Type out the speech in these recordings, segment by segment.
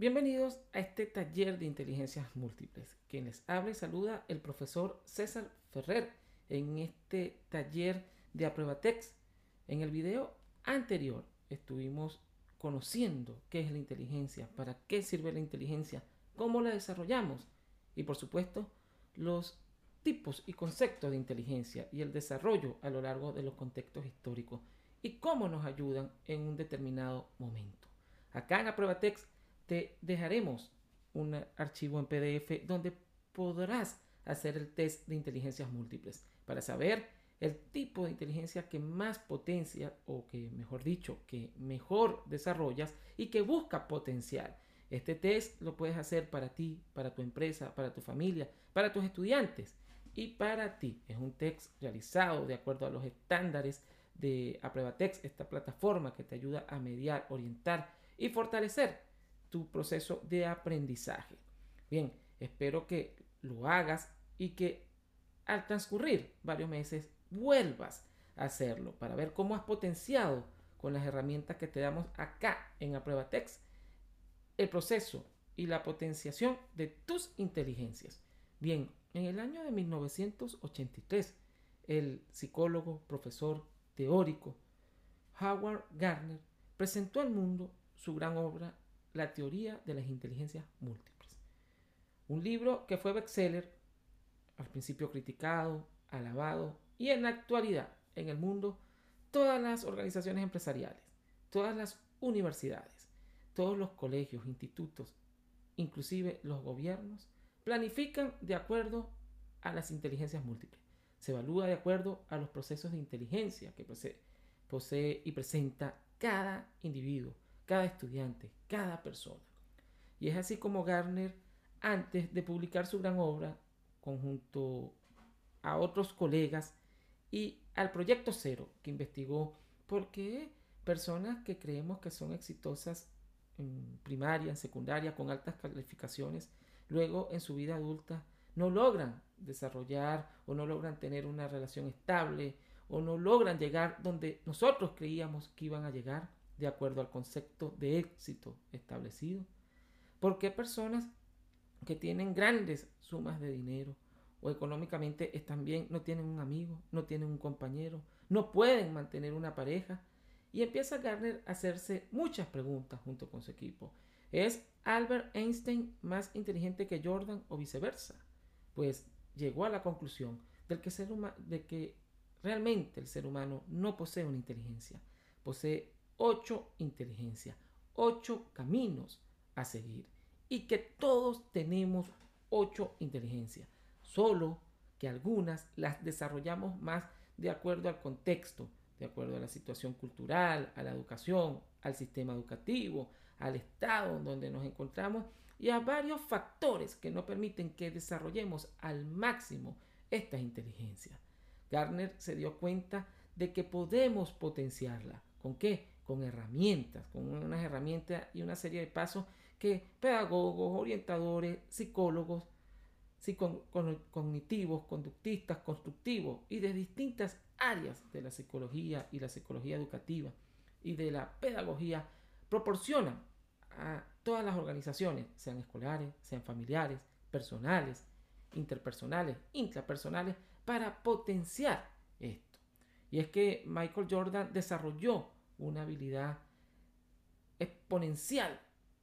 Bienvenidos a este taller de inteligencias múltiples. Quien les habla y saluda el profesor César Ferrer en este taller de Apruebatex. En el video anterior estuvimos conociendo qué es la inteligencia, para qué sirve la inteligencia, cómo la desarrollamos y por supuesto los tipos y conceptos de inteligencia y el desarrollo a lo largo de los contextos históricos y cómo nos ayudan en un determinado momento. Acá en Apruebatex te dejaremos un archivo en PDF donde podrás hacer el test de inteligencias múltiples para saber el tipo de inteligencia que más potencia o que mejor dicho que mejor desarrollas y que busca potencial. Este test lo puedes hacer para ti, para tu empresa, para tu familia, para tus estudiantes y para ti. Es un test realizado de acuerdo a los estándares de Apruebatex, esta plataforma que te ayuda a mediar, orientar y fortalecer tu proceso de aprendizaje. Bien, espero que lo hagas y que al transcurrir varios meses vuelvas a hacerlo para ver cómo has potenciado con las herramientas que te damos acá en Apruebatex el proceso y la potenciación de tus inteligencias. Bien, en el año de 1983, el psicólogo, profesor, teórico Howard Gardner presentó al mundo su gran obra La teoría de las inteligencias múltiples. Un libro que fue bestseller, al principio criticado, alabado y en la actualidad en el mundo todas las organizaciones empresariales, todas las universidades, todos los colegios, institutos, inclusive los gobiernos, planifican de acuerdo a las inteligencias múltiples. Se evalúa de acuerdo a los procesos de inteligencia que posee, y presenta cada individuo, cada estudiante, cada persona. Y es así como Garner, antes de publicar su gran obra, conjunto a otros colegas y al Proyecto Cero, que investigó por qué personas que creemos que son exitosas en primaria, en secundaria, con altas calificaciones, luego en su vida adulta no logran desarrollar o no logran tener una relación estable o no logran llegar donde nosotros creíamos que iban a llegar de acuerdo al concepto de éxito establecido. Porque personas que tienen grandes sumas de dinero o económicamente están bien, no tienen un amigo, no tienen un compañero, no pueden mantener una pareja. Y empieza Garner a hacerse muchas preguntas junto con su equipo. ¿Es Albert Einstein más inteligente que Jordan o viceversa? Pues llegó a la conclusión del que, ser de que realmente el ser humano no posee una inteligencia, posee ocho inteligencias, ocho caminos a seguir y que todos tenemos ocho inteligencias, solo que algunas las desarrollamos más de acuerdo al contexto, de acuerdo a la situación cultural, a la educación, al sistema educativo, al estado donde nos encontramos y a varios factores que no permiten que desarrollemos al máximo estas inteligencias. Garner se dio cuenta de que podemos potenciarla. ¿Con qué? Con herramientas, con unas herramientas y una serie de pasos que pedagogos, orientadores, psicólogos, cognitivos, conductistas, constructivos y de distintas áreas de la psicología y la psicología educativa y de la pedagogía proporcionan a todas las organizaciones, sean escolares, sean familiares, personales, interpersonales, intrapersonales, para potenciar esto. Y es que Michael Jordan desarrolló una habilidad exponencial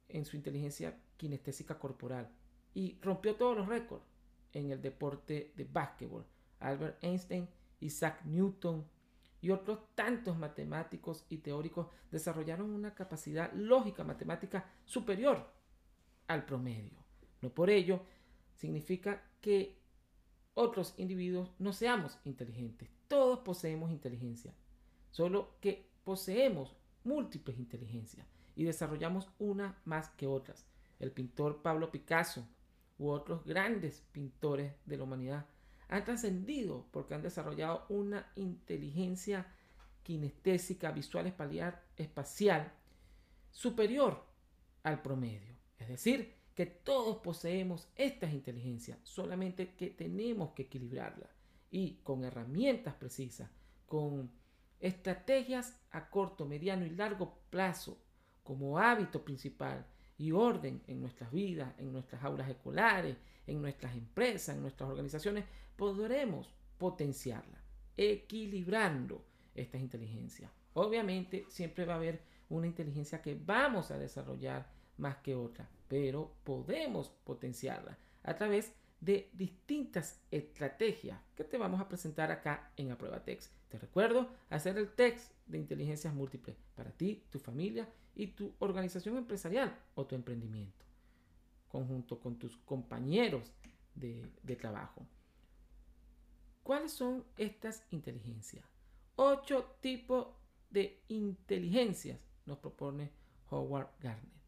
en su inteligencia kinestésica corporal y rompió todos los récords en el deporte de básquetbol. Albert Einstein, Isaac Newton y otros tantos matemáticos y teóricos desarrollaron una capacidad lógica matemática superior al promedio. No por ello significa que otros individuos no seamos inteligentes. Todos poseemos inteligencia, solo que poseemos múltiples inteligencias y desarrollamos una más que otras. El pintor Pablo Picasso u otros grandes pintores de la humanidad han trascendido porque han desarrollado una inteligencia kinestésica, visual, espacial superior al promedio. Es decir, que todos poseemos estas inteligencias, solamente que tenemos que equilibrarlas y con herramientas precisas, con estrategias a corto, mediano y largo plazo como hábito principal y orden en nuestras vidas, en nuestras aulas escolares, en nuestras empresas, en nuestras organizaciones, podremos potenciarla, equilibrando estas inteligencias. Obviamente siempre va a haber una inteligencia que vamos a desarrollar más que otra, pero podemos potenciarla a través de distintas estrategias que te vamos a presentar acá en Aprueba Text. Te recuerdo hacer el text de inteligencias múltiples para ti, tu familia y tu organización empresarial o tu emprendimiento, conjunto con tus compañeros de, de trabajo. ¿Cuáles son estas inteligencias? Ocho tipos de inteligencias nos propone Howard Gardner.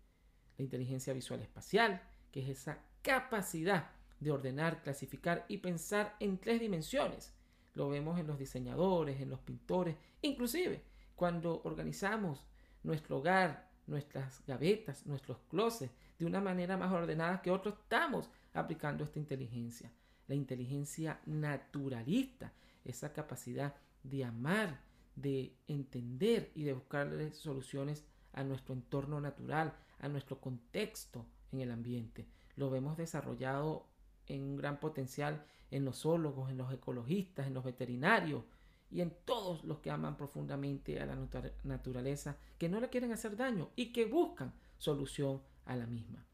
La inteligencia visual espacial, que es esa capacidad de ordenar, clasificar y pensar en tres dimensiones. Lo vemos en los diseñadores, en los pintores, inclusive cuando organizamos nuestro hogar, nuestras gavetas, nuestros closets de una manera más ordenada que otros, estamos aplicando esta inteligencia. La inteligencia naturalista, esa capacidad de amar, de entender y de buscarle soluciones a nuestro entorno natural, a nuestro contexto en el ambiente. Lo vemos desarrollado en un gran potencial en los zoólogos, en los ecologistas, en los veterinarios y en todos los que aman profundamente a la naturaleza, que no le quieren hacer daño y que buscan solución a la misma.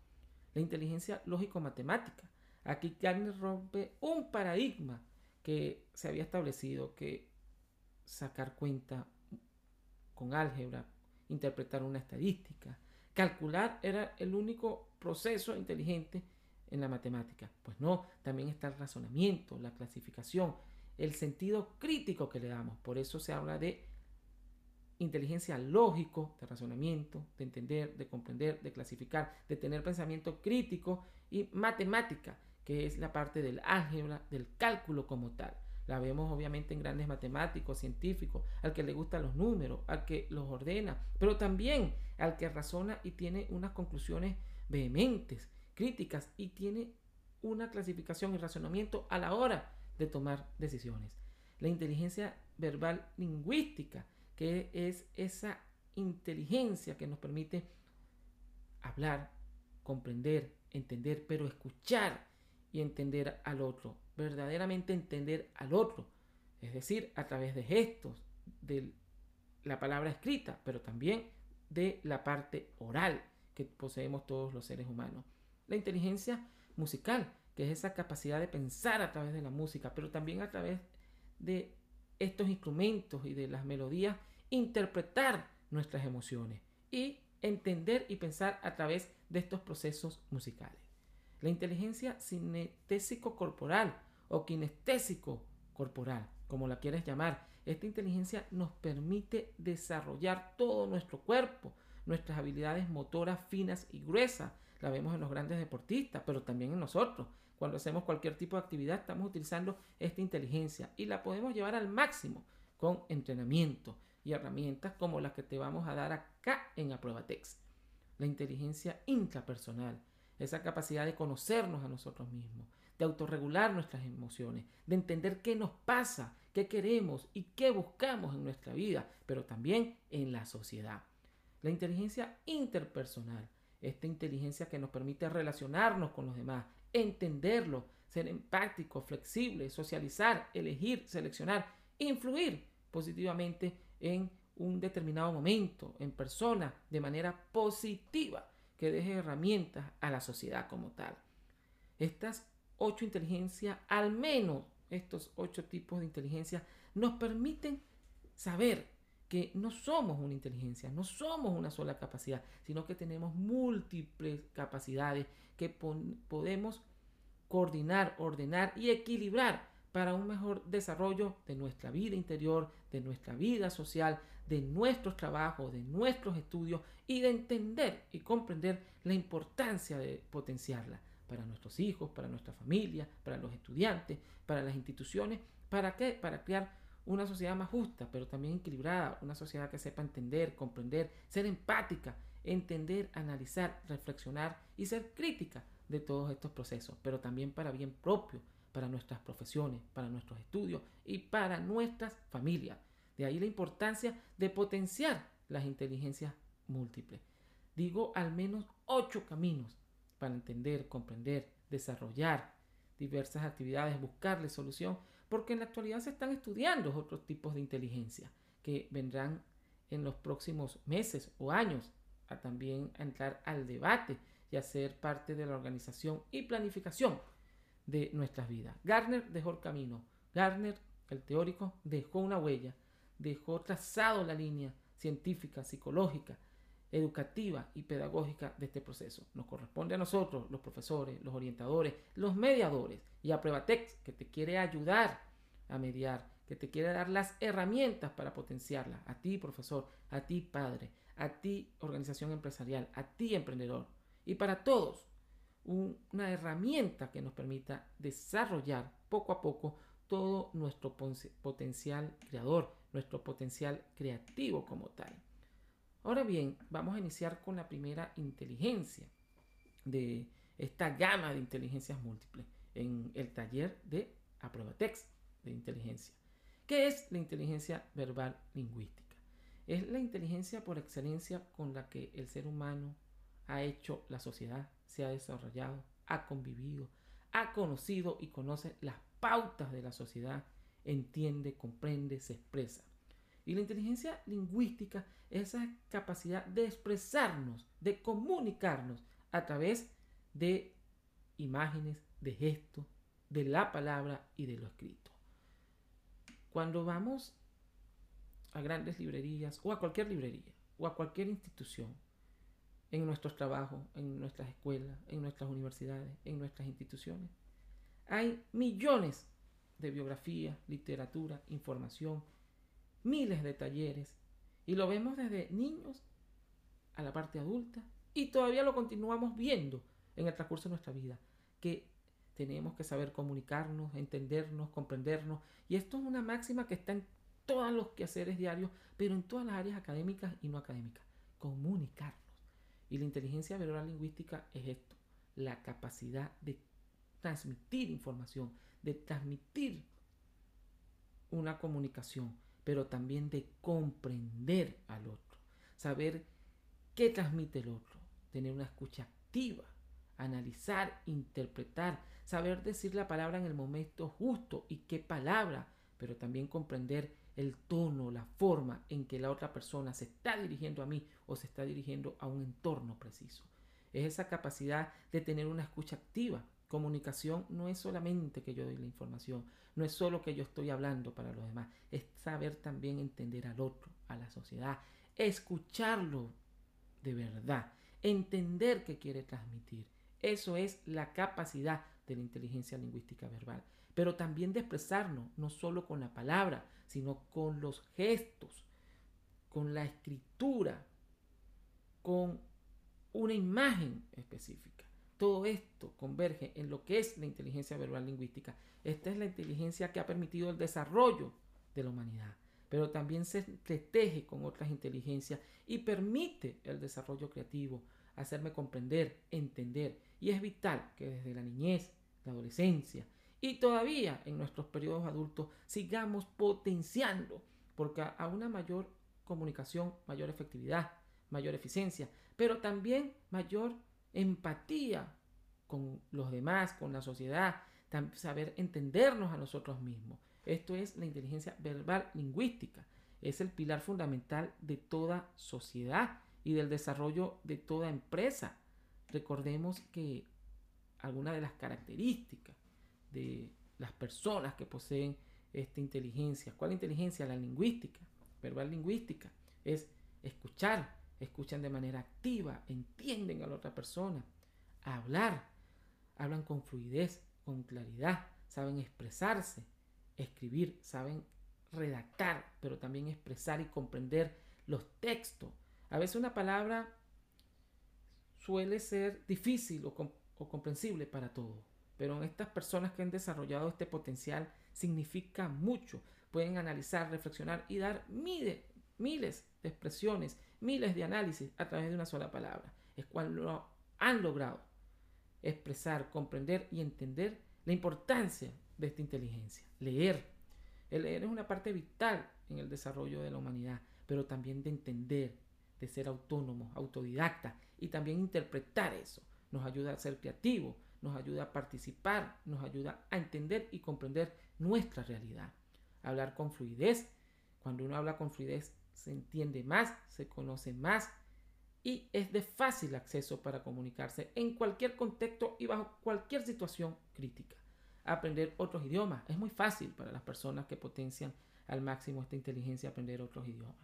La inteligencia lógico-matemática. Aquí Gardner rompe un paradigma que se había establecido, que sacar cuenta con álgebra, interpretar una estadística, calcular era el único proceso inteligente en la matemática. Pues no, también está el razonamiento, la clasificación, el sentido crítico que le damos. Por eso se habla de inteligencia lógico, de razonamiento, de entender, de comprender, de clasificar, de tener pensamiento crítico y matemática, que es la parte del álgebra, del cálculo como tal. La vemos obviamente en grandes matemáticos, científicos, al que le gustan los números, al que los ordena, pero también al que razona y tiene unas conclusiones vehementes, críticas y tiene una clasificación y razonamiento a la hora de tomar decisiones. La inteligencia verbal lingüística, que es esa inteligencia que nos permite hablar, comprender, entender, pero escuchar y entender al otro, verdaderamente entender al otro, es decir, a través de gestos, de la palabra escrita, pero también de la parte oral que poseemos todos los seres humanos. La inteligencia musical, que es esa capacidad de pensar a través de la música, pero también a través de estos instrumentos y de las melodías, interpretar nuestras emociones y entender y pensar a través de estos procesos musicales. La inteligencia cinestésico corporal o kinestésico corporal, como la quieres llamar, esta inteligencia nos permite desarrollar todo nuestro cuerpo, nuestras habilidades motoras finas y gruesas, la vemos en los grandes deportistas, pero también en nosotros. Cuando hacemos cualquier tipo de actividad estamos utilizando esta inteligencia y la podemos llevar al máximo con entrenamiento y herramientas como las que te vamos a dar acá en Text. La inteligencia intrapersonal, esa capacidad de conocernos a nosotros mismos, de autorregular nuestras emociones, de entender qué nos pasa, qué queremos y qué buscamos en nuestra vida, pero también en la sociedad. La inteligencia interpersonal, esta inteligencia que nos permite relacionarnos con los demás, entenderlo, ser empático, flexible, socializar, elegir, seleccionar, influir positivamente en un determinado momento, en persona, de manera positiva, que deje herramientas a la sociedad como tal. Estas ocho inteligencias, al menos estos ocho tipos de inteligencia, nos permiten saber que no somos una inteligencia, no somos una sola capacidad, sino que tenemos múltiples capacidades que podemos coordinar, ordenar y equilibrar para un mejor desarrollo de nuestra vida interior, de nuestra vida social, de nuestros trabajos, de nuestros estudios y de entender y comprender la importancia de potenciarla para nuestros hijos, para nuestra familia, para los estudiantes, para las instituciones. ¿Para qué? Para crear una sociedad más justa, pero también equilibrada, una sociedad que sepa entender, comprender, ser empática, entender, analizar, reflexionar y ser crítica de todos estos procesos, pero también para bien propio, para nuestras profesiones, para nuestros estudios y para nuestras familias. De ahí la importancia de potenciar las inteligencias múltiples. Digo al menos ocho caminos para entender, comprender, desarrollar diversas actividades, buscarle solución, porque en la actualidad se están estudiando otros tipos de inteligencia que vendrán en los próximos meses o años a también entrar al debate y a ser parte de la organización y planificación de nuestras vidas. Garner dejó el camino. Garner, el teórico, dejó una huella, dejó trazado la línea científica, psicológica, educativa y pedagógica de este proceso. Nos corresponde a nosotros, los profesores, los orientadores, los mediadores y a Pruebatex, que te quiere ayudar a mediar, que te quiere dar las herramientas para potenciarla. A ti, profesor, a ti, padre, a ti, organización empresarial, a ti, emprendedor. Y para todos, una herramienta que nos permita desarrollar poco a poco todo nuestro potencial creador, nuestro potencial creativo como tal. Ahora bien, vamos a iniciar con la primera inteligencia de esta gama de inteligencias múltiples en el taller de Aprobatex de inteligencia. ¿Qué es la inteligencia verbal lingüística? Es la inteligencia por excelencia con la que el ser humano ha hecho la sociedad, se ha desarrollado, ha convivido, ha conocido y conoce las pautas de la sociedad, entiende, comprende, se expresa. Y la inteligencia lingüística es esa capacidad de expresarnos, de comunicarnos a través de imágenes, de gestos, de la palabra y de lo escrito. Cuando vamos a grandes librerías o a cualquier librería o a cualquier institución, en nuestros trabajos, en nuestras escuelas, en nuestras universidades, en nuestras instituciones, hay millones de biografías, literatura, información, miles de talleres. Y lo vemos desde niños a la parte adulta. Y todavía lo continuamos viendo en el transcurso de nuestra vida, que tenemos que saber comunicarnos, entendernos, comprendernos. Y esto es una máxima que está en todos los quehaceres diarios, pero en todas las áreas académicas y no académicas, comunicarnos. Y la inteligencia verbal lingüística es esto, la capacidad de transmitir información, de transmitir una comunicación, pero también de comprender al otro, saber qué transmite el otro, tener una escucha activa, analizar, interpretar, saber decir la palabra en el momento justo y qué palabra, pero también comprender el tono, la forma en que la otra persona se está dirigiendo a mí o se está dirigiendo a un entorno preciso. Es esa capacidad de tener una escucha activa, Comunicación no es solamente que yo doy la información, no es solo que yo estoy hablando para los demás, es saber también entender al otro, a la sociedad, escucharlo de verdad, entender qué quiere transmitir. Eso es la capacidad de la inteligencia lingüística verbal, pero también de expresarnos, no solo con la palabra, sino con los gestos, con la escritura, con una imagen específica. Todo esto converge en lo que es la inteligencia verbal lingüística. Esta es la inteligencia que ha permitido el desarrollo de la humanidad, pero también se teje con otras inteligencias y permite el desarrollo creativo, hacerme comprender, entender. Y es vital que desde la niñez, la adolescencia y todavía en nuestros periodos adultos sigamos potenciando, porque a una mayor comunicación, mayor efectividad, mayor eficiencia, pero también mayor empatía con los demás, con la sociedad, saber entendernos a nosotros mismos. Esto es la inteligencia verbal lingüística. Es el pilar fundamental de toda sociedad y del desarrollo de toda empresa. Recordemos que algunas de las características de las personas que poseen esta inteligencia, ¿cuál inteligencia? La lingüística, verbal lingüística, es escuchar, escuchan de manera activa, entienden a la otra persona, hablar, hablan con fluidez, con claridad, saben expresarse, escribir, saben redactar, pero también expresar y comprender los textos. A veces una palabra suele ser difícil o, comprensible para todos, pero en estas personas que han desarrollado este potencial significa mucho. Pueden analizar, reflexionar y dar miles, miles de expresiones miles de análisis a través de una sola palabra. Es cuando han logrado expresar, comprender y entender la importancia de esta inteligencia. Leer. El leer es una parte vital en el desarrollo de la humanidad, pero también de entender, de ser autónomos, autodidactas y también interpretar eso. Nos ayuda a ser creativos, nos ayuda a participar, nos ayuda a entender y comprender nuestra realidad. Hablar con fluidez. Cuando uno habla con fluidez se entiende más, se conoce más y es de fácil acceso para comunicarse en cualquier contexto y bajo cualquier situación crítica. Aprender otros idiomas es muy fácil para las personas que potencian al máximo esta inteligencia aprender otros idiomas.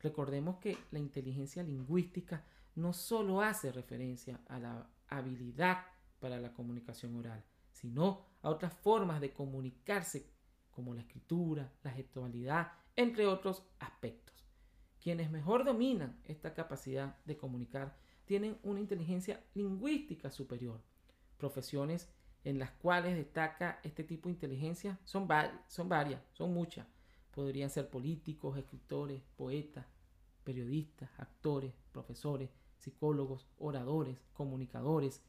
Recordemos que la inteligencia lingüística no solo hace referencia a la habilidad para la comunicación oral, sino a otras formas de comunicarse como la escritura, la gestualidad, entre otros aspectos. Quienes mejor dominan esta capacidad de comunicar tienen una inteligencia lingüística superior. Profesiones en las cuales destaca este tipo de inteligencia son, varias, son muchas. Podrían ser políticos, escritores, poetas, periodistas, actores, profesores, psicólogos, oradores, comunicadores,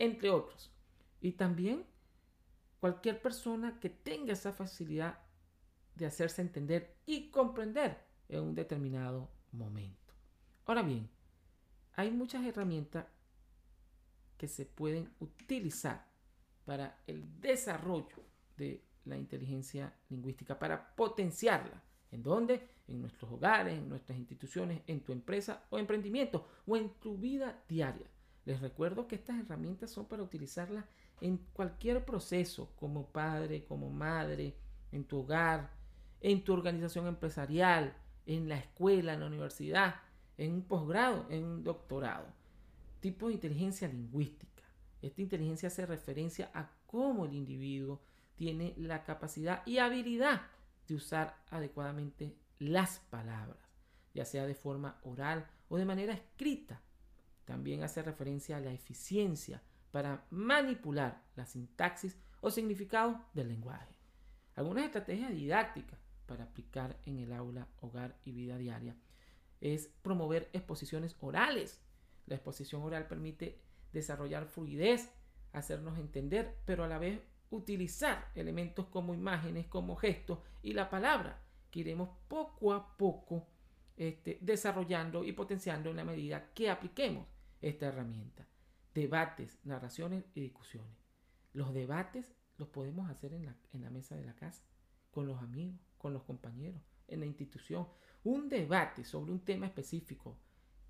entre otros. Y también cualquier persona que tenga esa facilidad de hacerse entender y comprender en un determinado momento. Ahora bien, hay muchas herramientas que se pueden utilizar para el desarrollo de la inteligencia lingüística, para potenciarla. ¿En dónde? En nuestros hogares, en nuestras instituciones, en tu empresa o emprendimiento o en tu vida diaria. Les recuerdo que estas herramientas son para utilizarlas en cualquier proceso, como padre, como madre, en tu hogar, en tu organización empresarial, en la escuela, en la universidad, en un posgrado, en un doctorado. Tipo de inteligencia lingüística. Esta inteligencia hace referencia a cómo el individuo tiene la capacidad y habilidad de usar adecuadamente las palabras, ya sea de forma oral o de manera escrita. También hace referencia a la eficiencia para manipular la sintaxis o significado del lenguaje. Algunas estrategias didácticas para aplicar en el aula, hogar y vida diaria es promover exposiciones orales. La exposición oral permite desarrollar fluidez, hacernos entender, pero a la vez utilizar elementos como imágenes, como gestos y la palabra que iremos poco a poco este, desarrollando y potenciando en la medida que apliquemos esta herramienta. Debates, narraciones y discusiones. Los debates los podemos hacer en la, en la mesa de la casa, con los amigos, con los compañeros, en la institución. Un debate sobre un tema específico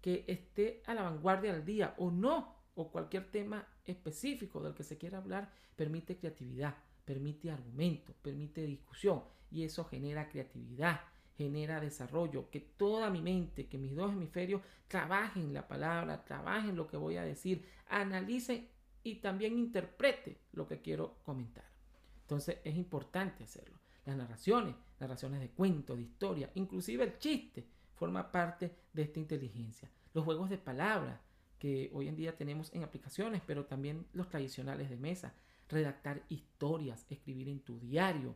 que esté a la vanguardia del día o no, o cualquier tema específico del que se quiera hablar, permite creatividad, permite argumento, permite discusión y eso genera creatividad, genera desarrollo, que toda mi mente, que mis dos hemisferios trabajen la palabra, trabajen lo que voy a decir, analicen y también interprete lo que quiero comentar. Entonces es importante hacerlo. Las narraciones, narraciones de cuentos, de historia, inclusive el chiste, forma parte de esta inteligencia. Los juegos de palabras que hoy en día tenemos en aplicaciones, pero también los tradicionales de mesa. Redactar historias, escribir en tu diario,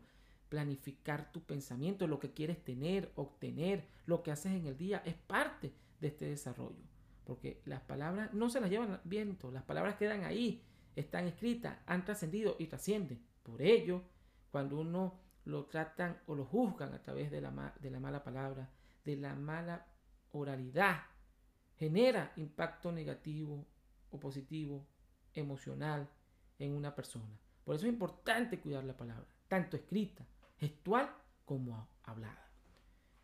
planificar tu pensamiento, lo que quieres tener, obtener, lo que haces en el día, es parte de este desarrollo. Porque las palabras no se las llevan viento, las palabras quedan ahí, están escritas, han trascendido y trascienden. Por ello, cuando uno lo tratan o lo juzgan a través de la, de la mala palabra, de la mala oralidad, genera impacto negativo o positivo, emocional en una persona. Por eso es importante cuidar la palabra, tanto escrita, gestual como hablada.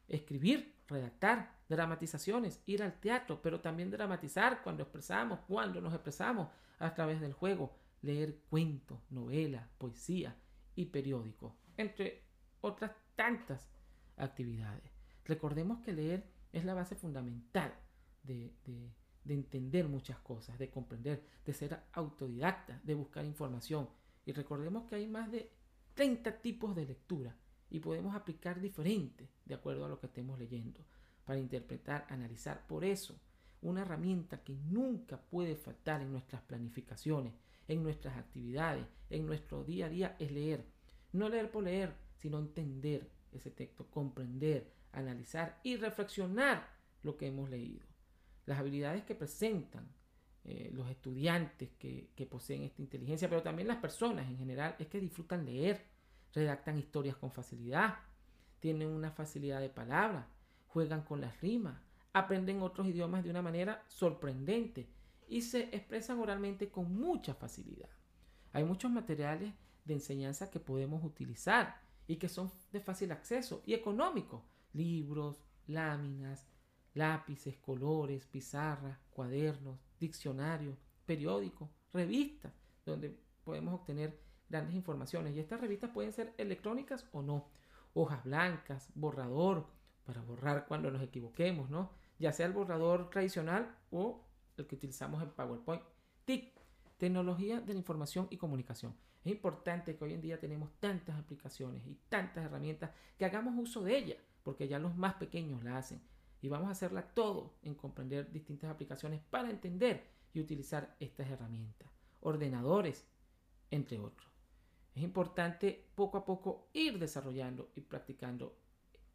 Escribir, redactar, dramatizaciones, ir al teatro, pero también dramatizar cuando expresamos, cuando nos expresamos a través del juego, leer cuentos, novelas, poesía y periódicos, entre otras tantas actividades. Recordemos que leer es la base fundamental de, de entender muchas cosas, de comprender, de ser autodidacta, de buscar información. Y recordemos que hay más de 30 tipos de lectura y podemos aplicar diferentes de acuerdo a lo que estemos leyendo para interpretar, analizar. Por eso, una herramienta que nunca puede faltar en nuestras planificaciones, en nuestras actividades, en nuestro día a día es leer. No leer por leer, sino entender ese texto, comprender, analizar y reflexionar lo que hemos leído. Las habilidades que presentan eh, los estudiantes que, poseen esta inteligencia, pero también las personas en general, es que disfrutan leer, redactan historias con facilidad, tienen una facilidad de palabra, juegan con las rimas, aprenden otros idiomas de una manera sorprendente y se expresan oralmente con mucha facilidad. Hay muchos materiales de enseñanza que podemos utilizar y que son de fácil acceso y económico. Libros, láminas, lápices, colores, pizarras, cuadernos, diccionarios, periódicos, revistas, donde podemos obtener grandes informaciones. Y estas revistas pueden ser electrónicas o no. Hojas blancas, borrador, para borrar cuando nos equivoquemos, ¿no? Ya sea el borrador tradicional o el que utilizamos en PowerPoint. TIC, tecnología de la información y comunicación. Es importante que hoy en día tenemos tantas aplicaciones y tantas herramientas que hagamos uso de ellas, porque ya los más pequeños la hacen. Y vamos a hacerla todo en comprender distintas aplicaciones para entender y utilizar estas herramientas. Ordenadores, entre otros. Es importante poco a poco ir desarrollando y practicando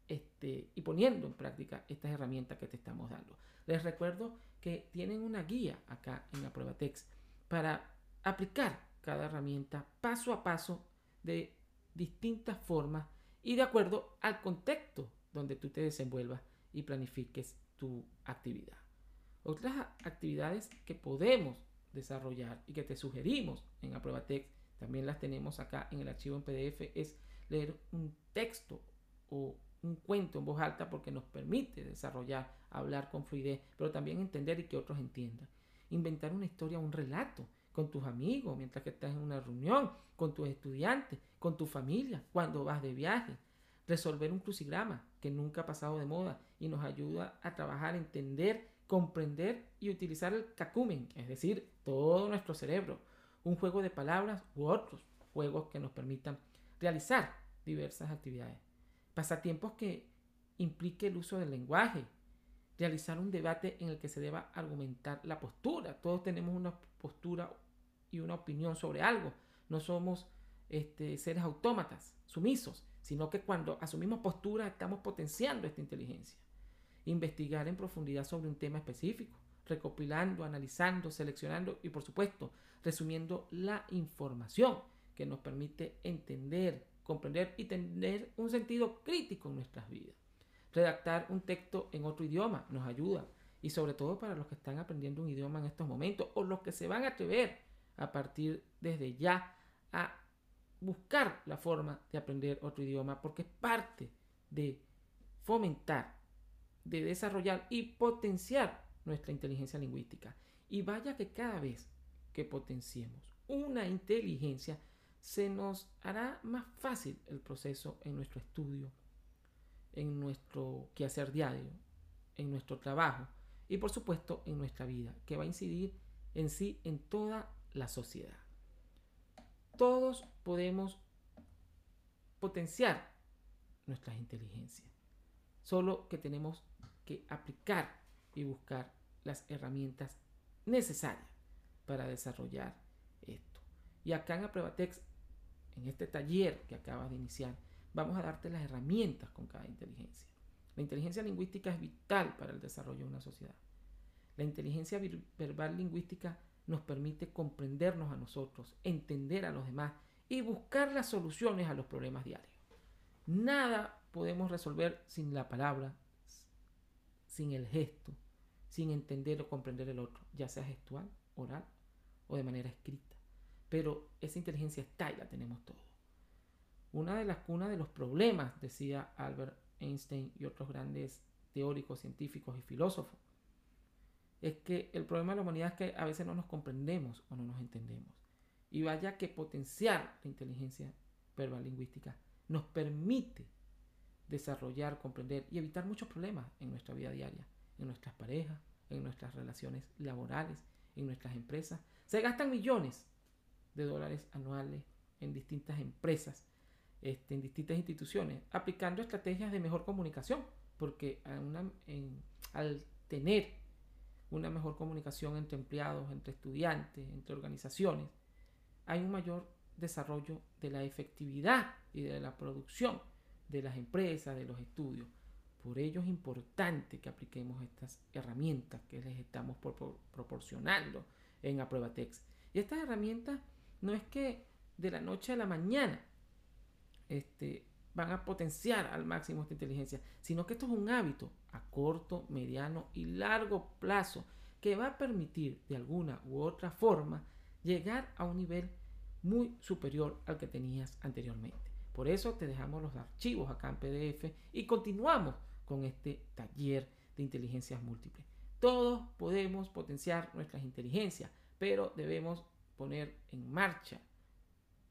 este, y poniendo en práctica estas herramientas que te estamos dando. Les recuerdo que tienen una guía acá en la prueba text para aplicar cada herramienta paso a paso de distintas formas y de acuerdo al contexto donde tú te desenvuelvas y planifiques tu actividad. Otras actividades que podemos desarrollar y que te sugerimos en Text, también las tenemos acá en el archivo en PDF, es leer un texto o un cuento en voz alta porque nos permite desarrollar, hablar con fluidez, pero también entender y que otros entiendan. Inventar una historia, un relato con tus amigos mientras que estás en una reunión, con tus estudiantes, con tu familia, cuando vas de viaje. Resolver un crucigrama que nunca ha pasado de moda y nos ayuda a trabajar, entender, comprender y utilizar el cacumen, es decir, todo nuestro cerebro. Un juego de palabras u otros juegos que nos permitan realizar diversas actividades pasatiempos que implique el uso del lenguaje, realizar un debate en el que se deba argumentar la postura. Todos tenemos una postura y una opinión sobre algo. No somos este, seres autómatas, sumisos, sino que cuando asumimos postura estamos potenciando esta inteligencia. Investigar en profundidad sobre un tema específico, recopilando, analizando, seleccionando y por supuesto resumiendo la información que nos permite entender, comprender y tener un sentido crítico en nuestras vidas. Redactar un texto en otro idioma nos ayuda y sobre todo para los que están aprendiendo un idioma en estos momentos o los que se van a atrever a partir desde ya a buscar la forma de aprender otro idioma porque es parte de fomentar, de desarrollar y potenciar nuestra inteligencia lingüística. Y vaya que cada vez que potenciemos una inteligencia, se nos hará más fácil el proceso en nuestro estudio, en nuestro quehacer diario, en nuestro trabajo y por supuesto en nuestra vida, que va a incidir en sí en toda la sociedad. Todos podemos potenciar nuestras inteligencias, solo que tenemos que aplicar y buscar las herramientas necesarias para desarrollar esto. Y acá en Aprobatex en este taller que acabas de iniciar, vamos a darte las herramientas con cada inteligencia. La inteligencia lingüística es vital para el desarrollo de una sociedad. La inteligencia verbal lingüística nos permite comprendernos a nosotros, entender a los demás y buscar las soluciones a los problemas diarios. Nada podemos resolver sin la palabra, sin el gesto, sin entender o comprender el otro, ya sea gestual, oral o de manera escrita. Pero esa inteligencia está y la tenemos todos. Una de las cunas de los problemas, decía Albert Einstein y otros grandes teóricos, científicos y filósofos, es que el problema de la humanidad es que a veces no nos comprendemos o no nos entendemos. Y vaya que potenciar la inteligencia verbal lingüística nos permite desarrollar, comprender y evitar muchos problemas en nuestra vida diaria, en nuestras parejas, en nuestras relaciones laborales, en nuestras empresas. Se gastan millones de dólares anuales en distintas empresas, este, en distintas instituciones, aplicando estrategias de mejor comunicación, porque al tener una mejor comunicación entre empleados, entre estudiantes, entre organizaciones, hay un mayor desarrollo de la efectividad y de la producción de las empresas, de los estudios. Por ello es importante que apliquemos estas herramientas que les estamos proporcionando en ApruebaText. Y estas herramientas no es que de la noche a la mañana este, van a potenciar al máximo esta inteligencia, sino que esto es un hábito a corto, mediano y largo plazo que va a permitir de alguna u otra forma llegar a un nivel muy superior al que tenías anteriormente. Por eso te dejamos los archivos acá en PDF y continuamos con este taller de inteligencias múltiples. Todos podemos potenciar nuestras inteligencias, pero debemos poner en marcha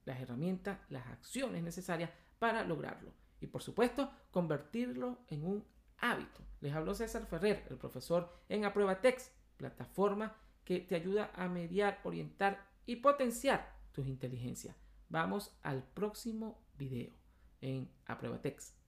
las herramientas, las acciones necesarias para lograrlo. Y por supuesto, convertirlo en un hábito. Les habló César Ferrer, el profesor en Text, plataforma que te ayuda a mediar, orientar y potenciar tus inteligencias. Vamos al próximo video en Text.